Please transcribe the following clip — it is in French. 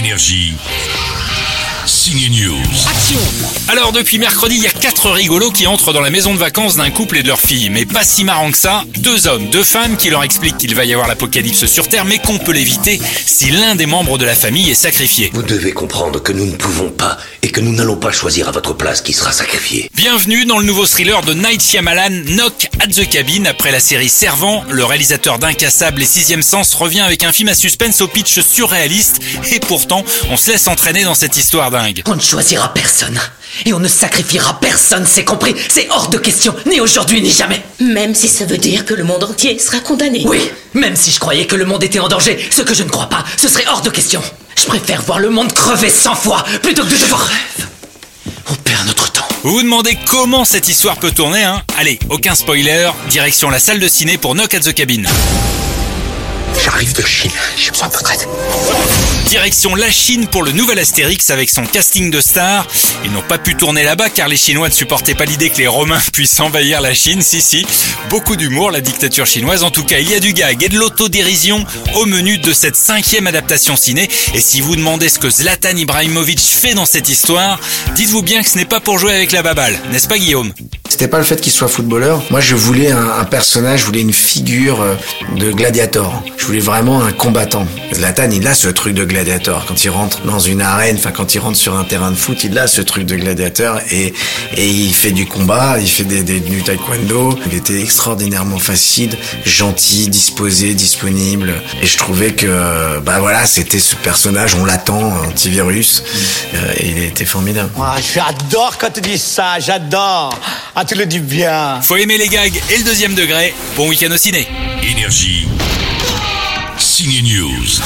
Énergie. Signe News. Alors depuis mercredi, il y a quatre rigolos qui entrent dans la maison de vacances d'un couple et de leur fille. Mais pas si marrant que ça. Deux hommes, deux femmes qui leur expliquent qu'il va y avoir l'apocalypse sur Terre, mais qu'on peut l'éviter si l'un des membres de la famille est sacrifié. Vous devez comprendre que nous ne pouvons pas et que nous n'allons pas choisir à votre place qui sera sacrifié. Bienvenue dans le nouveau thriller de Night Shyamalan, Knock at the Cabin. Après la série Servant, le réalisateur d'Incassable et Sixième Sens revient avec un film à suspense au pitch surréaliste. Et pourtant, on se laisse entraîner dans cette histoire On ne choisira personne. Et on ne sacrifiera personne, c'est compris C'est hors de question, ni aujourd'hui ni jamais Même si ça veut dire que le monde entier sera condamné. Oui, même si je croyais que le monde était en danger, ce que je ne crois pas, ce serait hors de question Je préfère voir le monde crever cent fois, plutôt que de devoir... On perd notre temps. Vous vous demandez comment cette histoire peut tourner, hein? Allez, aucun spoiler, direction la salle de ciné pour Knock at the Cabin. J'arrive de Chine, j'ai besoin de votre aide. Direction la Chine pour le nouvel Astérix avec son casting de stars. Ils n'ont pas pu tourner là-bas car les Chinois ne supportaient pas l'idée que les Romains puissent envahir la Chine. Si, si. Beaucoup d'humour, la dictature chinoise. En tout cas, il y a du gag et de l'autodérision au menu de cette cinquième adaptation ciné. Et si vous demandez ce que Zlatan Ibrahimovic fait dans cette histoire, dites-vous bien que ce n'est pas pour jouer avec la baballe. N'est-ce pas, Guillaume? C'était pas le fait qu'il soit footballeur. Moi, je voulais un, un, personnage, je voulais une figure euh, de gladiator. Je voulais vraiment un combattant. Zlatan, il a ce truc de gladiator. Quand il rentre dans une arène, enfin quand il rentre sur un terrain de foot, il a ce truc de gladiateur et, et il fait du combat, il fait des, des, du taekwondo. Il était extraordinairement facile, gentil, disposé, disponible. Et je trouvais que, bah voilà, c'était ce personnage, on l'attend, antivirus. Euh, il était formidable. Ah, j'adore quand tu dis ça, j'adore. Ah, tu le dis bien. Faut aimer les gags et le deuxième degré. Bon week-end au ciné. Énergie. Signe News.